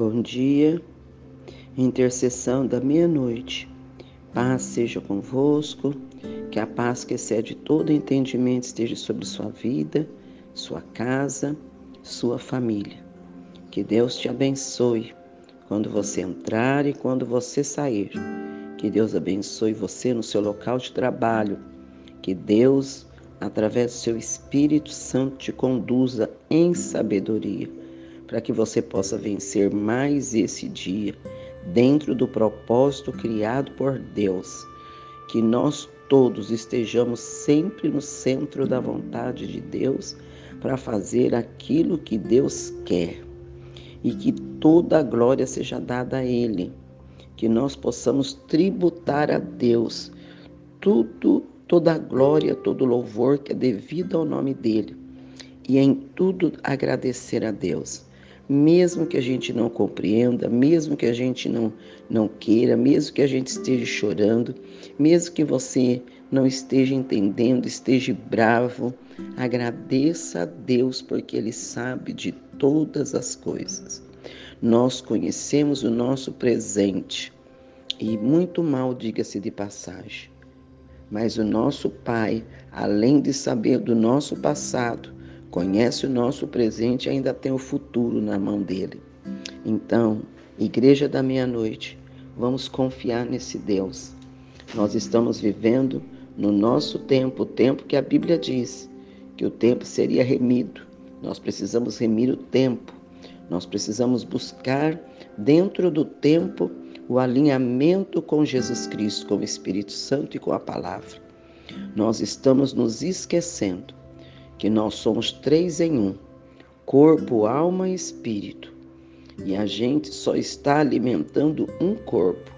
Bom dia, intercessão da meia-noite. Paz seja convosco, que a paz que excede todo entendimento esteja sobre sua vida, sua casa, sua família. Que Deus te abençoe quando você entrar e quando você sair. Que Deus abençoe você no seu local de trabalho. Que Deus, através do seu Espírito Santo, te conduza em sabedoria para que você possa vencer mais esse dia dentro do propósito criado por Deus. Que nós todos estejamos sempre no centro da vontade de Deus para fazer aquilo que Deus quer e que toda a glória seja dada a Ele. Que nós possamos tributar a Deus tudo, toda a glória, todo o louvor que é devido ao nome dEle e em tudo agradecer a Deus mesmo que a gente não compreenda, mesmo que a gente não, não queira, mesmo que a gente esteja chorando, mesmo que você não esteja entendendo, esteja bravo, agradeça a Deus porque Ele sabe de todas as coisas. Nós conhecemos o nosso presente e muito mal, diga-se de passagem. Mas o nosso Pai, além de saber do nosso passado, conhece o nosso presente e ainda tem o futuro na mão dele. Então, Igreja da Meia-Noite, vamos confiar nesse Deus. Nós estamos vivendo no nosso tempo, o tempo que a Bíblia diz que o tempo seria remido. Nós precisamos remir o tempo. Nós precisamos buscar dentro do tempo o alinhamento com Jesus Cristo, com o Espírito Santo e com a palavra. Nós estamos nos esquecendo que nós somos três em um: corpo, alma e espírito. E a gente só está alimentando um corpo.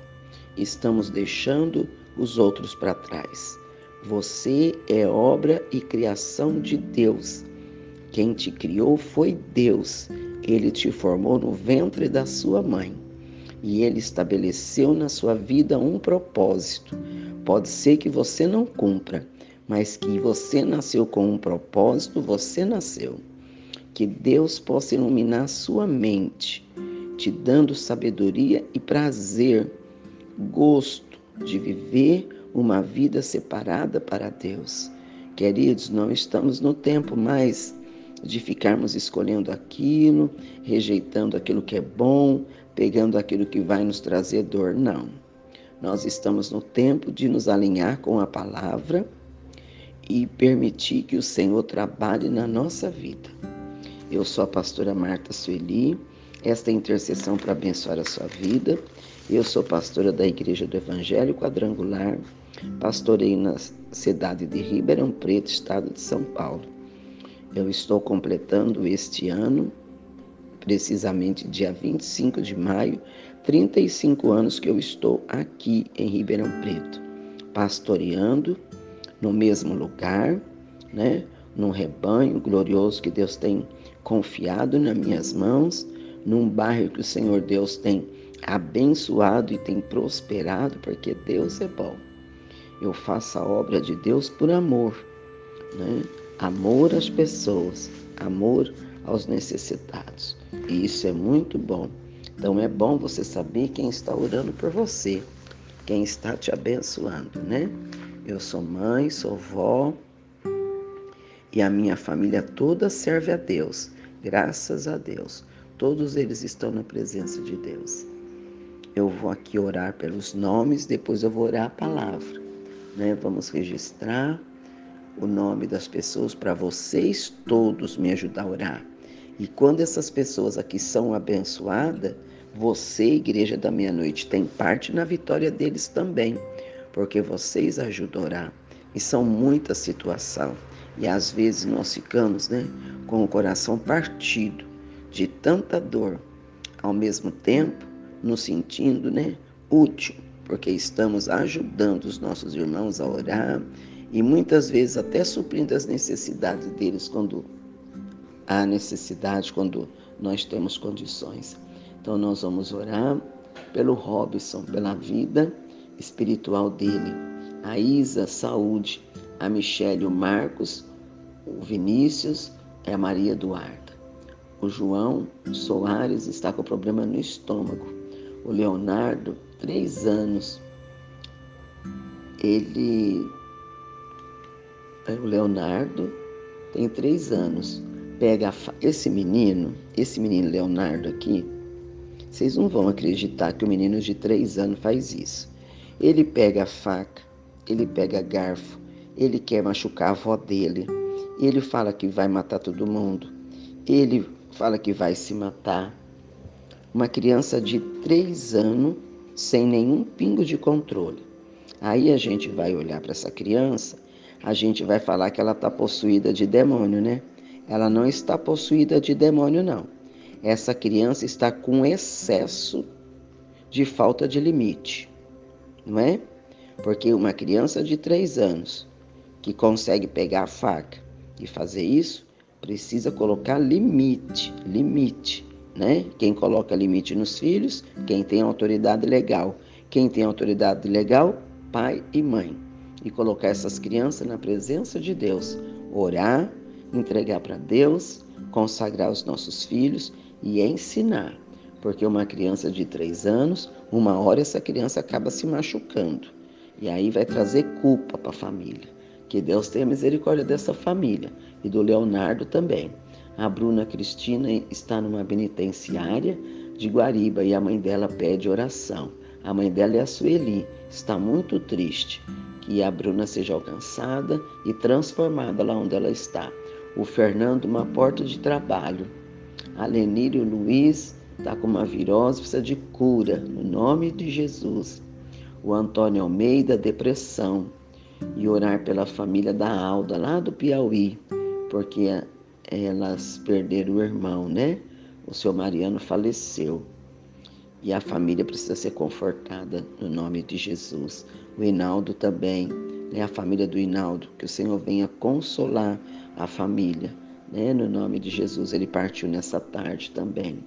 Estamos deixando os outros para trás. Você é obra e criação de Deus. Quem te criou foi Deus. Ele te formou no ventre da sua mãe. E ele estabeleceu na sua vida um propósito. Pode ser que você não cumpra, mas que você nasceu com um propósito, você nasceu. Que Deus possa iluminar sua mente, te dando sabedoria e prazer, gosto de viver uma vida separada para Deus. Queridos, não estamos no tempo mais de ficarmos escolhendo aquilo, rejeitando aquilo que é bom, pegando aquilo que vai nos trazer dor. Não. Nós estamos no tempo de nos alinhar com a palavra e permitir que o Senhor trabalhe na nossa vida. Eu sou a pastora Marta Sueli, esta é intercessão para abençoar a sua vida. Eu sou pastora da Igreja do Evangelho Quadrangular, pastorei na cidade de Ribeirão Preto, estado de São Paulo. Eu estou completando este ano, precisamente dia 25 de maio, 35 anos que eu estou aqui em Ribeirão Preto, pastoreando no mesmo lugar, né? Num rebanho glorioso que Deus tem confiado nas minhas mãos, num bairro que o Senhor Deus tem abençoado e tem prosperado, porque Deus é bom. Eu faço a obra de Deus por amor, né? Amor às pessoas, amor aos necessitados. E isso é muito bom. Então é bom você saber quem está orando por você, quem está te abençoando, né? Eu sou mãe, sou vó e a minha família toda serve a Deus. Graças a Deus. Todos eles estão na presença de Deus. Eu vou aqui orar pelos nomes, depois eu vou orar a palavra. Né? Vamos registrar o nome das pessoas para vocês todos me ajudar a orar. E quando essas pessoas aqui são abençoadas, você, Igreja da Meia-Noite, tem parte na vitória deles também porque vocês ajudam a orar. E são muitas situações. E às vezes nós ficamos né, com o coração partido de tanta dor, ao mesmo tempo nos sentindo né, útil, porque estamos ajudando os nossos irmãos a orar e muitas vezes até suprindo as necessidades deles quando há necessidade, quando nós temos condições. Então nós vamos orar pelo Robson, pela vida espiritual dele, a Isa, saúde, a Michele, o Marcos, o Vinícius e a Maria Eduarda. o João Soares está com problema no estômago. O Leonardo, três anos, ele. É, o Leonardo tem três anos. Pega fa... esse menino, esse menino Leonardo aqui, vocês não vão acreditar que o menino de três anos faz isso. Ele pega a faca, ele pega garfo, ele quer machucar a avó dele, ele fala que vai matar todo mundo, ele fala que vai se matar. Uma criança de três anos sem nenhum pingo de controle. Aí a gente vai olhar para essa criança, a gente vai falar que ela está possuída de demônio, né? Ela não está possuída de demônio, não. Essa criança está com excesso de falta de limite, não é? Porque uma criança de três anos que consegue pegar a faca e fazer isso, precisa colocar limite, limite, né? Quem coloca limite nos filhos, quem tem autoridade legal. Quem tem autoridade legal, pai e mãe. E colocar essas crianças na presença de Deus, orar, entregar para Deus, consagrar os nossos filhos e ensinar. Porque uma criança de três anos, uma hora essa criança acaba se machucando. E aí vai trazer culpa para a família. Que Deus tenha misericórdia dessa família e do Leonardo também. A Bruna Cristina está numa penitenciária de Guariba e a mãe dela pede oração. A mãe dela é a Sueli, está muito triste que a Bruna seja alcançada e transformada lá onde ela está. O Fernando, uma porta de trabalho. A Lenírio Luiz está com uma virose, precisa de cura, no nome de Jesus. O Antônio Almeida, depressão e orar pela família da Alda, lá do Piauí, porque elas perderam o irmão, né? O seu Mariano faleceu. E a família precisa ser confortada no nome de Jesus. O Hinaldo também, né? A família do Hinaldo, que o Senhor venha consolar a família, né? No nome de Jesus. Ele partiu nessa tarde também.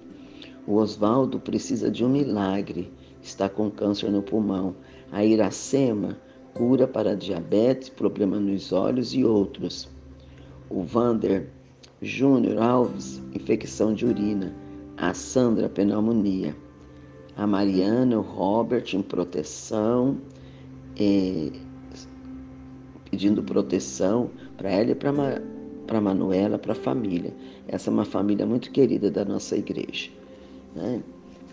O Oswaldo precisa de um milagre, está com câncer no pulmão. A Iracema cura para diabetes, problema nos olhos e outros. O Vander Júnior Alves, infecção de urina. A Sandra, pneumonia. A Mariana, o Robert, em proteção, pedindo proteção para ela e para a Manuela, para a família. Essa é uma família muito querida da nossa igreja. Né?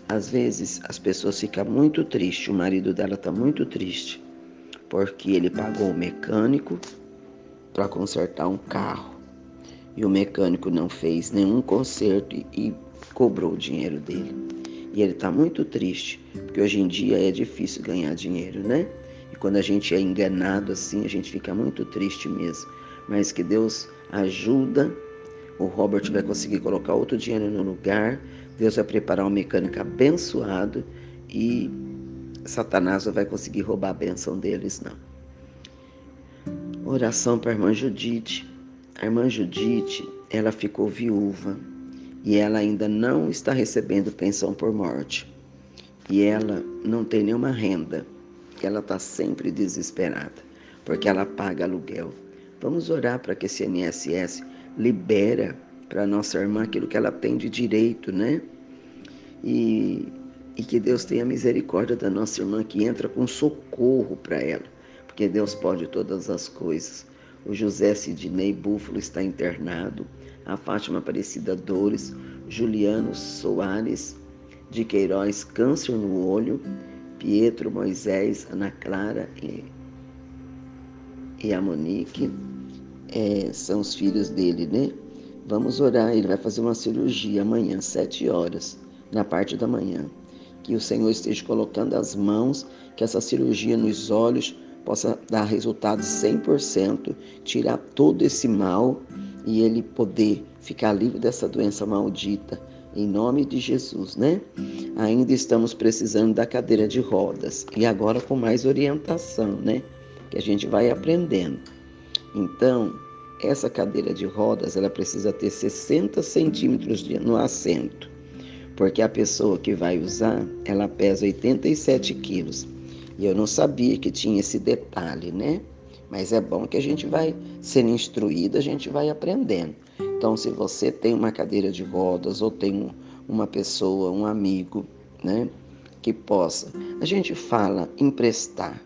Às vezes as pessoas ficam muito tristes, o marido dela está muito triste porque ele pagou o mecânico para consertar um carro e o mecânico não fez nenhum conserto e cobrou o dinheiro dele. E ele está muito triste, porque hoje em dia é difícil ganhar dinheiro, né? E quando a gente é enganado assim, a gente fica muito triste mesmo. Mas que Deus ajuda, o Robert vai conseguir colocar outro dinheiro no lugar, Deus vai preparar um mecânico abençoado e Satanás não vai conseguir roubar a bênção deles, não. Oração para a irmã Judite. A irmã Judite, ela ficou viúva e ela ainda não está recebendo pensão por morte. E ela não tem nenhuma renda. Ela está sempre desesperada, porque ela paga aluguel. Vamos orar para que esse INSS libera para nossa irmã aquilo que ela tem de direito, né? E e que Deus tenha misericórdia da nossa irmã que entra com socorro para ela, porque Deus pode todas as coisas. O José Sidney Búfalo está internado, a Fátima Aparecida Dores, Juliano Soares de Queiroz, câncer no olho, Pietro Moisés, Ana Clara e, e a Monique, é, são os filhos dele, né? Vamos orar, ele vai fazer uma cirurgia amanhã, sete horas, na parte da manhã que o Senhor esteja colocando as mãos, que essa cirurgia nos olhos possa dar resultado 100%, tirar todo esse mal e ele poder ficar livre dessa doença maldita. Em nome de Jesus, né? Ainda estamos precisando da cadeira de rodas e agora com mais orientação, né? Que a gente vai aprendendo. Então, essa cadeira de rodas, ela precisa ter 60 centímetros no assento porque a pessoa que vai usar, ela pesa 87 quilos. E eu não sabia que tinha esse detalhe, né? Mas é bom que a gente vai sendo instruída, a gente vai aprendendo. Então, se você tem uma cadeira de rodas ou tem uma pessoa, um amigo, né, que possa, a gente fala emprestar,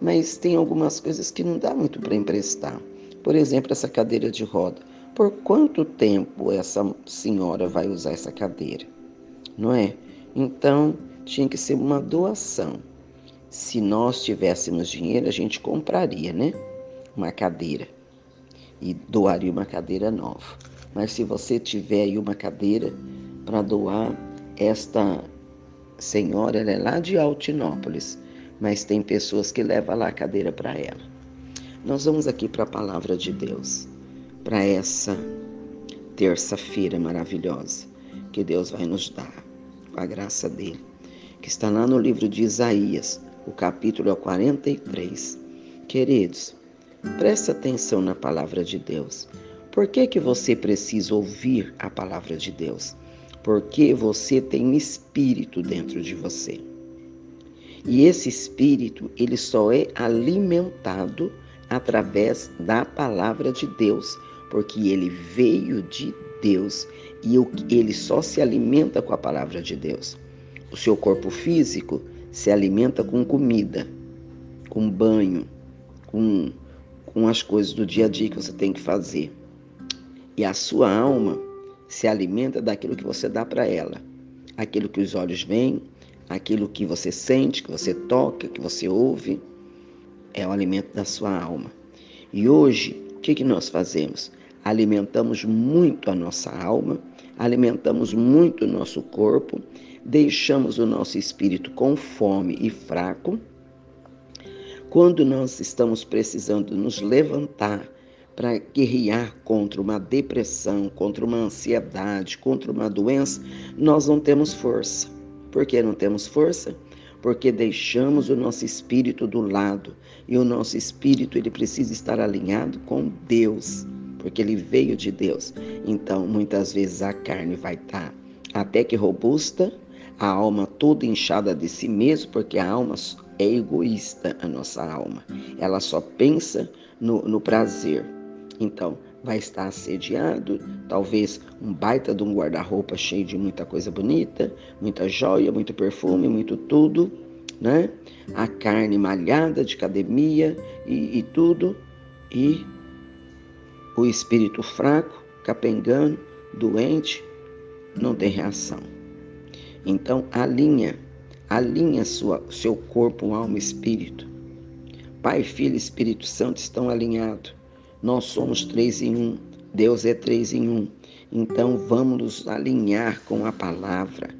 mas tem algumas coisas que não dá muito para emprestar. Por exemplo, essa cadeira de roda. Por quanto tempo essa senhora vai usar essa cadeira? Não é? Então, tinha que ser uma doação. Se nós tivéssemos dinheiro, a gente compraria, né? Uma cadeira e doaria uma cadeira nova. Mas se você tiver aí uma cadeira para doar, esta senhora ela é lá de Altinópolis, mas tem pessoas que levam lá a cadeira para ela. Nós vamos aqui para a palavra de Deus, para essa terça-feira maravilhosa que Deus vai nos dar, com a graça dele, que está lá no livro de Isaías, o capítulo 43. Queridos, preste atenção na palavra de Deus. Por que, que você precisa ouvir a palavra de Deus? Porque você tem um espírito dentro de você. E esse espírito, ele só é alimentado através da palavra de Deus, porque ele veio de Deus e ele só se alimenta com a palavra de Deus. O seu corpo físico se alimenta com comida, com banho, com, com as coisas do dia a dia que você tem que fazer. E a sua alma se alimenta daquilo que você dá para ela, aquilo que os olhos veem, aquilo que você sente, que você toca, que você ouve, é o alimento da sua alma. E hoje, o que, que nós fazemos? Alimentamos muito a nossa alma, alimentamos muito o nosso corpo, deixamos o nosso espírito com fome e fraco. Quando nós estamos precisando nos levantar para guerrear contra uma depressão, contra uma ansiedade, contra uma doença, nós não temos força. Por que não temos força? Porque deixamos o nosso espírito do lado e o nosso espírito ele precisa estar alinhado com Deus, porque ele veio de Deus. Então, muitas vezes a carne vai estar até que robusta, a alma toda inchada de si mesmo, porque a alma é egoísta, a nossa alma. Ela só pensa no, no prazer. Então, vai estar assediado, talvez um baita de um guarda-roupa cheio de muita coisa bonita, muita joia, muito perfume, muito tudo, né? A carne malhada de academia e, e tudo, e o espírito fraco, capengando, doente, não tem reação. Então, alinha, alinha sua, seu corpo, alma e espírito. Pai, Filho e Espírito Santo estão alinhados. Nós somos três em um. Deus é três em um. Então vamos nos alinhar com a palavra.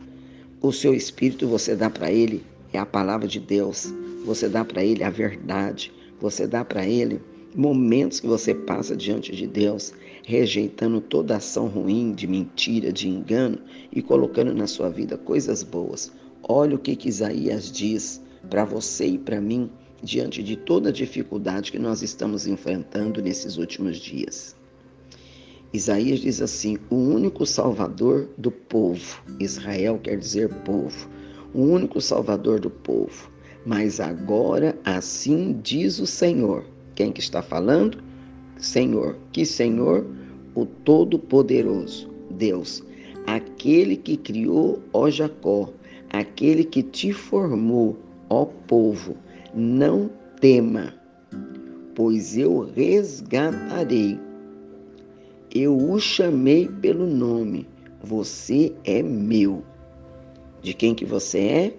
O seu espírito você dá para ele é a palavra de Deus. Você dá para ele a verdade. Você dá para ele momentos que você passa diante de Deus, rejeitando toda ação ruim, de mentira, de engano e colocando na sua vida coisas boas. Olha o que, que Isaías diz para você e para mim diante de toda a dificuldade que nós estamos enfrentando nesses últimos dias. Isaías diz assim: o único salvador do povo, Israel quer dizer povo, o único salvador do povo. Mas agora assim diz o Senhor. Quem que está falando? Senhor. Que Senhor? O Todo-Poderoso, Deus, aquele que criou, ó Jacó, aquele que te formou, ó povo não tema, pois eu resgatarei. Eu o chamei pelo nome. Você é meu. De quem que você é?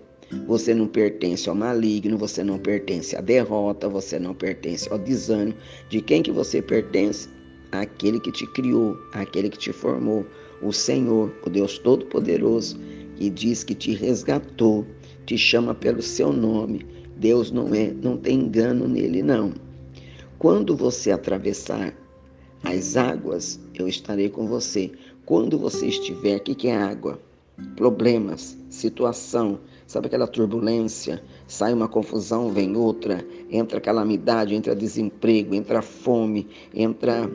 Você não pertence ao maligno, você não pertence à derrota, você não pertence ao desânimo. De quem que você pertence? Aquele que te criou, aquele que te formou, o Senhor, o Deus Todo-Poderoso, que diz que te resgatou, te chama pelo seu nome Deus não é, não tem engano nele não. Quando você atravessar as águas, eu estarei com você. Quando você estiver, o que, que é água? Problemas, situação, sabe aquela turbulência? Sai uma confusão, vem outra, entra calamidade, entra desemprego, entra fome, entra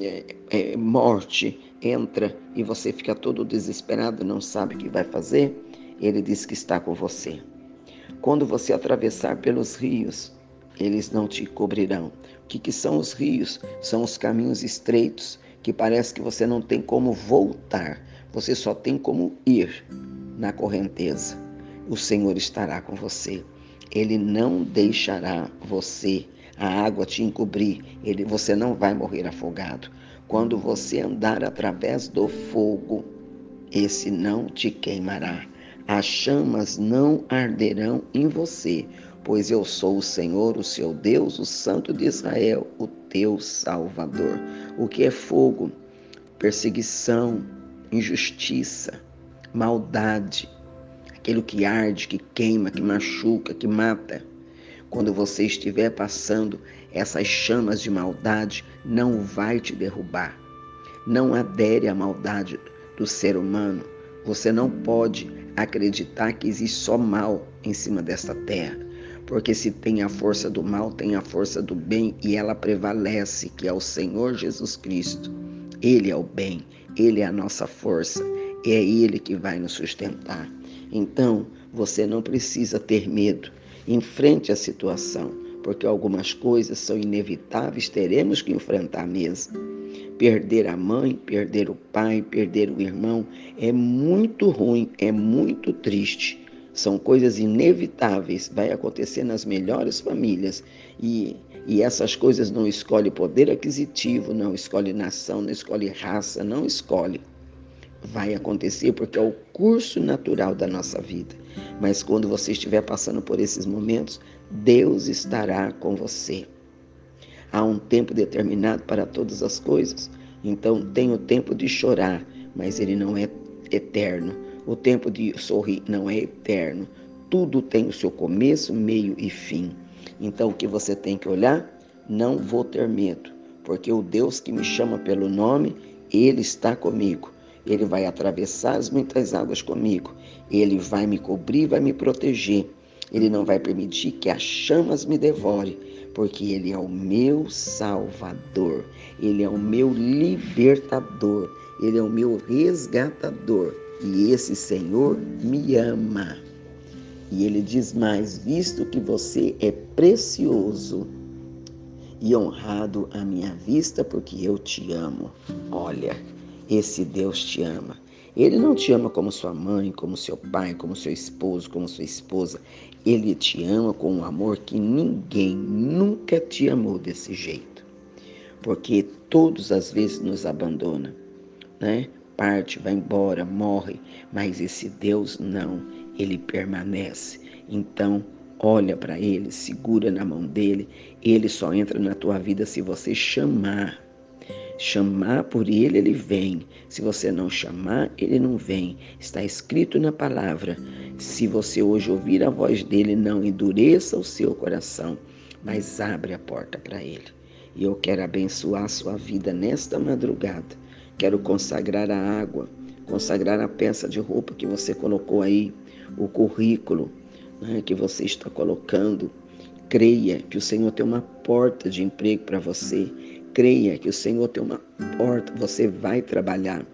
é, é, morte, entra e você fica todo desesperado, não sabe o que vai fazer. Ele diz que está com você. Quando você atravessar pelos rios, eles não te cobrirão. O que, que são os rios? São os caminhos estreitos que parece que você não tem como voltar, você só tem como ir na correnteza. O Senhor estará com você. Ele não deixará você a água te encobrir. Ele, você não vai morrer afogado. Quando você andar através do fogo, esse não te queimará. As chamas não arderão em você, pois eu sou o Senhor, o seu Deus, o Santo de Israel, o teu Salvador. O que é fogo? Perseguição, injustiça, maldade, aquilo que arde, que queima, que machuca, que mata. Quando você estiver passando essas chamas de maldade, não vai te derrubar. Não adere à maldade do ser humano. Você não pode acreditar que existe só mal em cima desta terra. Porque se tem a força do mal, tem a força do bem e ela prevalece, que é o Senhor Jesus Cristo. Ele é o bem, ele é a nossa força, é ele que vai nos sustentar. Então, você não precisa ter medo. Enfrente a situação, porque algumas coisas são inevitáveis, teremos que enfrentar mesmo. Perder a mãe, perder o pai, perder o irmão é muito ruim, é muito triste. São coisas inevitáveis, vai acontecer nas melhores famílias. E, e essas coisas não escolhe poder aquisitivo, não escolhe nação, não escolhe raça, não escolhe. Vai acontecer porque é o curso natural da nossa vida. Mas quando você estiver passando por esses momentos, Deus estará com você. Há um tempo determinado para todas as coisas. Então tem o tempo de chorar, mas ele não é eterno. O tempo de sorrir não é eterno. Tudo tem o seu começo, meio e fim. Então o que você tem que olhar? Não vou ter medo, porque o Deus que me chama pelo nome, ele está comigo. Ele vai atravessar as muitas águas comigo. Ele vai me cobrir, vai me proteger. Ele não vai permitir que as chamas me devorem, porque Ele é o meu Salvador, Ele é o meu libertador, Ele é o meu resgatador. E esse Senhor me ama. E ele diz mais: visto que você é precioso e honrado à minha vista, porque eu te amo. Olha, esse Deus te ama. Ele não te ama como sua mãe, como seu pai, como seu esposo, como sua esposa. Ele te ama com um amor que ninguém nunca te amou desse jeito. Porque todos às vezes nos abandona, né? parte, vai embora, morre, mas esse Deus não, ele permanece. Então, olha para ele, segura na mão dele, ele só entra na tua vida se você chamar. Chamar por ele, ele vem. Se você não chamar, ele não vem. Está escrito na palavra. Se você hoje ouvir a voz dele, não endureça o seu coração, mas abre a porta para ele. E eu quero abençoar a sua vida nesta madrugada Quero consagrar a água, consagrar a peça de roupa que você colocou aí, o currículo né, que você está colocando. Creia que o Senhor tem uma porta de emprego para você. Creia que o Senhor tem uma porta, você vai trabalhar.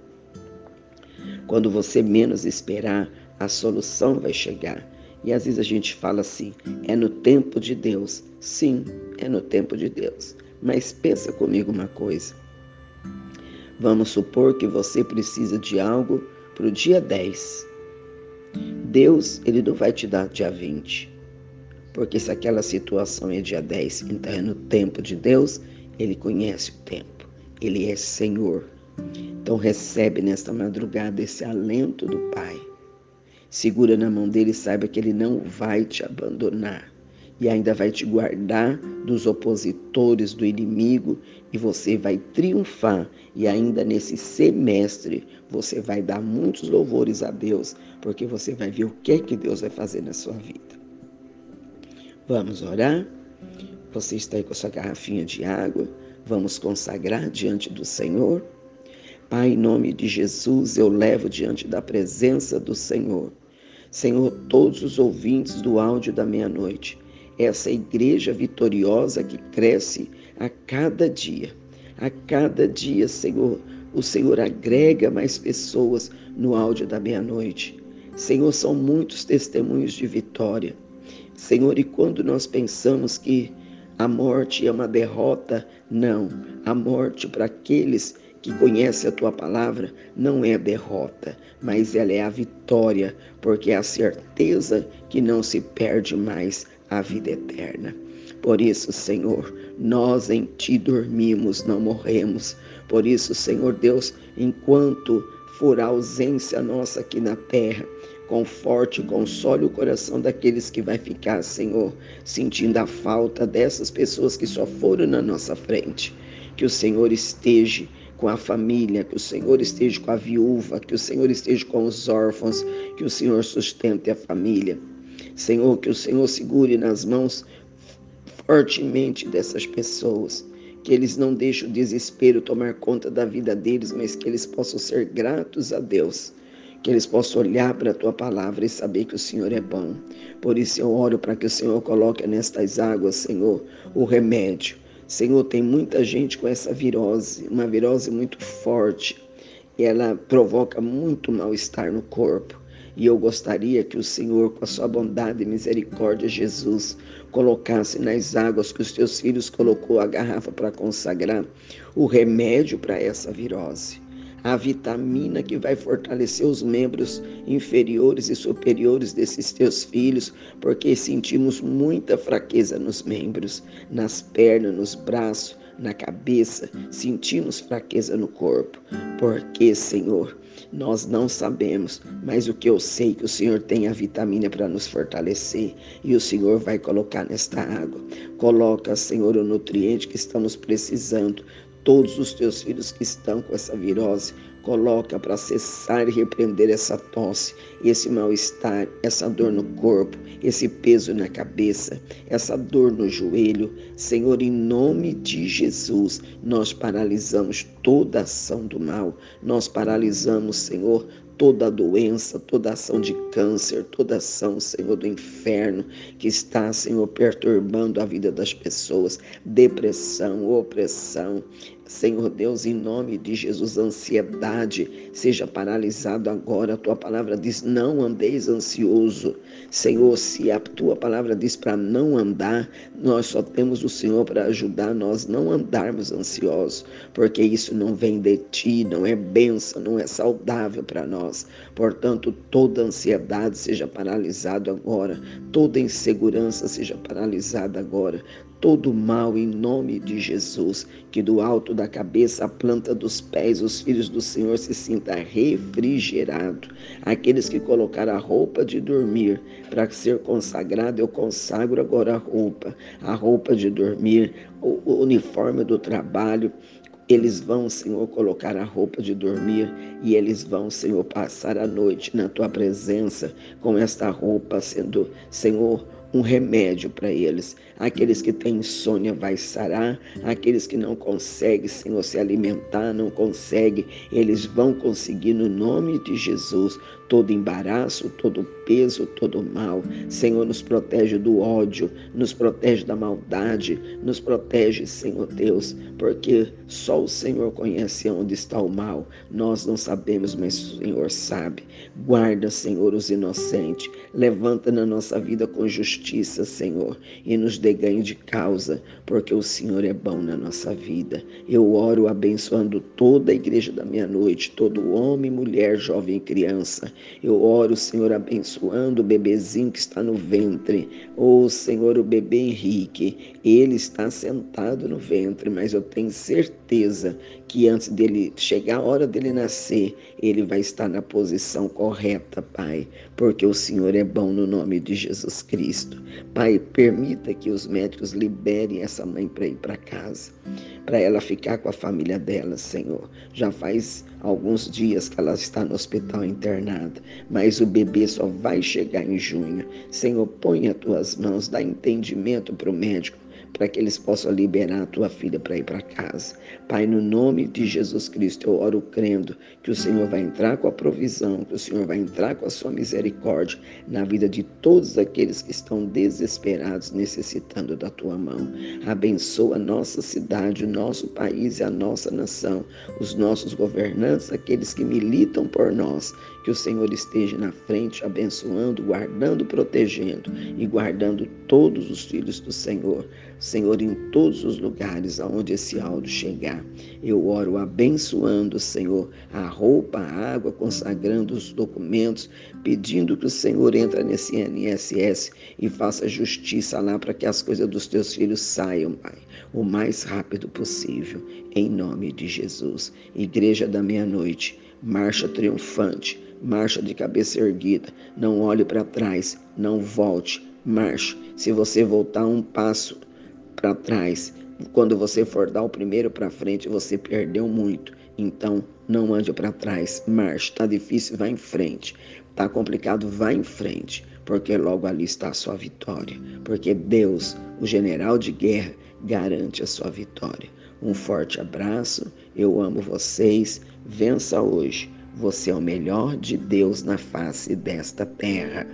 Quando você menos esperar, a solução vai chegar. E às vezes a gente fala assim: é no tempo de Deus. Sim, é no tempo de Deus. Mas pensa comigo uma coisa. Vamos supor que você precisa de algo para o dia 10. Deus, ele não vai te dar dia 20. Porque se aquela situação é dia 10, então é no tempo de Deus, ele conhece o tempo. Ele é Senhor. Então recebe nesta madrugada esse alento do Pai. Segura na mão dele e saiba que ele não vai te abandonar e ainda vai te guardar dos opositores do inimigo e você vai triunfar. E ainda nesse semestre você vai dar muitos louvores a Deus, porque você vai ver o que é que Deus vai fazer na sua vida. Vamos orar? Você está aí com a sua garrafinha de água? Vamos consagrar diante do Senhor? Pai, em nome de Jesus, eu levo diante da presença do Senhor. Senhor, todos os ouvintes do áudio da meia-noite essa igreja vitoriosa que cresce a cada dia. A cada dia, Senhor, o Senhor agrega mais pessoas no áudio da meia-noite. Senhor, são muitos testemunhos de vitória. Senhor, e quando nós pensamos que a morte é uma derrota, não. A morte para aqueles que conhece a tua palavra, não é derrota, mas ela é a vitória, porque é a certeza que não se perde mais a vida eterna. Por isso, Senhor, nós em Ti dormimos, não morremos. Por isso, Senhor Deus, enquanto for a ausência nossa aqui na terra, conforte console o coração daqueles que vai ficar, Senhor, sentindo a falta dessas pessoas que só foram na nossa frente. Que o Senhor esteja com a família, que o Senhor esteja com a viúva, que o Senhor esteja com os órfãos, que o Senhor sustente a família. Senhor, que o Senhor segure nas mãos fortemente dessas pessoas. Que eles não deixem o desespero tomar conta da vida deles, mas que eles possam ser gratos a Deus. Que eles possam olhar para a tua palavra e saber que o Senhor é bom. Por isso eu oro para que o Senhor coloque nestas águas, Senhor, o remédio. Senhor, tem muita gente com essa virose, uma virose muito forte. E ela provoca muito mal-estar no corpo. E eu gostaria que o Senhor, com a sua bondade e misericórdia, Jesus, colocasse nas águas que os teus filhos colocou a garrafa para consagrar o remédio para essa virose. A vitamina que vai fortalecer os membros inferiores e superiores desses teus filhos, porque sentimos muita fraqueza nos membros, nas pernas, nos braços, na cabeça, sentimos fraqueza no corpo. Porque, Senhor, nós não sabemos, mas o que eu sei é que o Senhor tem a vitamina para nos fortalecer e o Senhor vai colocar nesta água. Coloca, Senhor, o nutriente que estamos precisando. Todos os teus filhos que estão com essa virose, coloca para cessar e repreender essa tosse, esse mal-estar, essa dor no corpo, esse peso na cabeça, essa dor no joelho. Senhor, em nome de Jesus, nós paralisamos toda ação do mal, nós paralisamos, Senhor, toda doença, toda ação de câncer, toda ação, Senhor, do inferno que está, Senhor, perturbando a vida das pessoas, depressão, opressão. Senhor Deus, em nome de Jesus, ansiedade seja paralisado agora. A tua palavra diz: não andeis ansioso. Senhor, se a tua palavra diz para não andar, nós só temos o Senhor para ajudar nós não andarmos ansiosos, porque isso não vem de ti, não é benção, não é saudável para nós. Portanto, toda ansiedade seja paralisada agora, toda insegurança seja paralisada agora, todo mal em nome de Jesus, que do alto da cabeça à planta dos pés os filhos do Senhor se sinta refrigerado. Aqueles que colocaram a roupa de dormir para ser consagrado, eu consagro agora a roupa, a roupa de dormir, o uniforme do trabalho, eles vão, Senhor, colocar a roupa de dormir. E eles vão, Senhor, passar a noite na tua presença com esta roupa, sendo, Senhor, um remédio para eles. Aqueles que têm insônia vai sarar, aqueles que não conseguem, Senhor, se alimentar, não conseguem, eles vão conseguir no nome de Jesus todo embaraço, todo peso, todo mal. Senhor, nos protege do ódio, nos protege da maldade, nos protege, Senhor Deus, porque só o Senhor conhece onde está o mal. Nós não sabemos, mas o Senhor sabe. Guarda, Senhor, os inocentes. Levanta na nossa vida com justiça, Senhor, e nos dê ganho de causa, porque o Senhor é bom na nossa vida. Eu oro abençoando toda a igreja da meia-noite, todo homem, mulher, jovem e criança eu oro, Senhor, abençoando o bebezinho que está no ventre. Oh, Senhor, o bebê Henrique, ele está sentado no ventre, mas eu tenho certeza que antes dele chegar a hora dele nascer, ele vai estar na posição correta, Pai, porque o Senhor é bom no nome de Jesus Cristo. Pai, permita que os médicos liberem essa mãe para ir para casa, para ela ficar com a família dela, Senhor. Já faz alguns dias que ela está no hospital internada, mas o bebê só vai chegar em junho. Senhor, põe as tuas mãos, dá entendimento para o médico para que eles possam liberar a tua filha para ir para casa. Pai, no nome de Jesus Cristo, eu oro crendo que o Senhor vai entrar com a provisão, que o Senhor vai entrar com a sua misericórdia na vida de todos aqueles que estão desesperados, necessitando da tua mão. Abençoa a nossa cidade, o nosso país e a nossa nação, os nossos governantes, aqueles que militam por nós. Que o Senhor esteja na frente, abençoando, guardando, protegendo e guardando todos os filhos do Senhor Senhor, em todos os lugares aonde esse áudio chegar. Eu oro abençoando, Senhor, a roupa, a água, consagrando os documentos, pedindo que o Senhor entre nesse NSS e faça justiça lá para que as coisas dos teus filhos saiam, Pai, o mais rápido possível, em nome de Jesus. Igreja da meia-noite, marcha triunfante, marcha de cabeça erguida, não olhe para trás, não volte, marche. Se você voltar um passo, para trás. Quando você for dar o primeiro para frente, você perdeu muito. Então, não ande para trás, marche. Está difícil, vá em frente. Está complicado, vá em frente, porque logo ali está a sua vitória. Porque Deus, o general de guerra, garante a sua vitória. Um forte abraço, eu amo vocês. Vença hoje. Você é o melhor de Deus na face desta terra.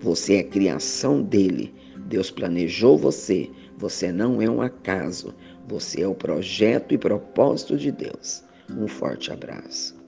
Você é criação dele. Deus planejou você você não é um acaso, você é o projeto e propósito de Deus. Um forte abraço.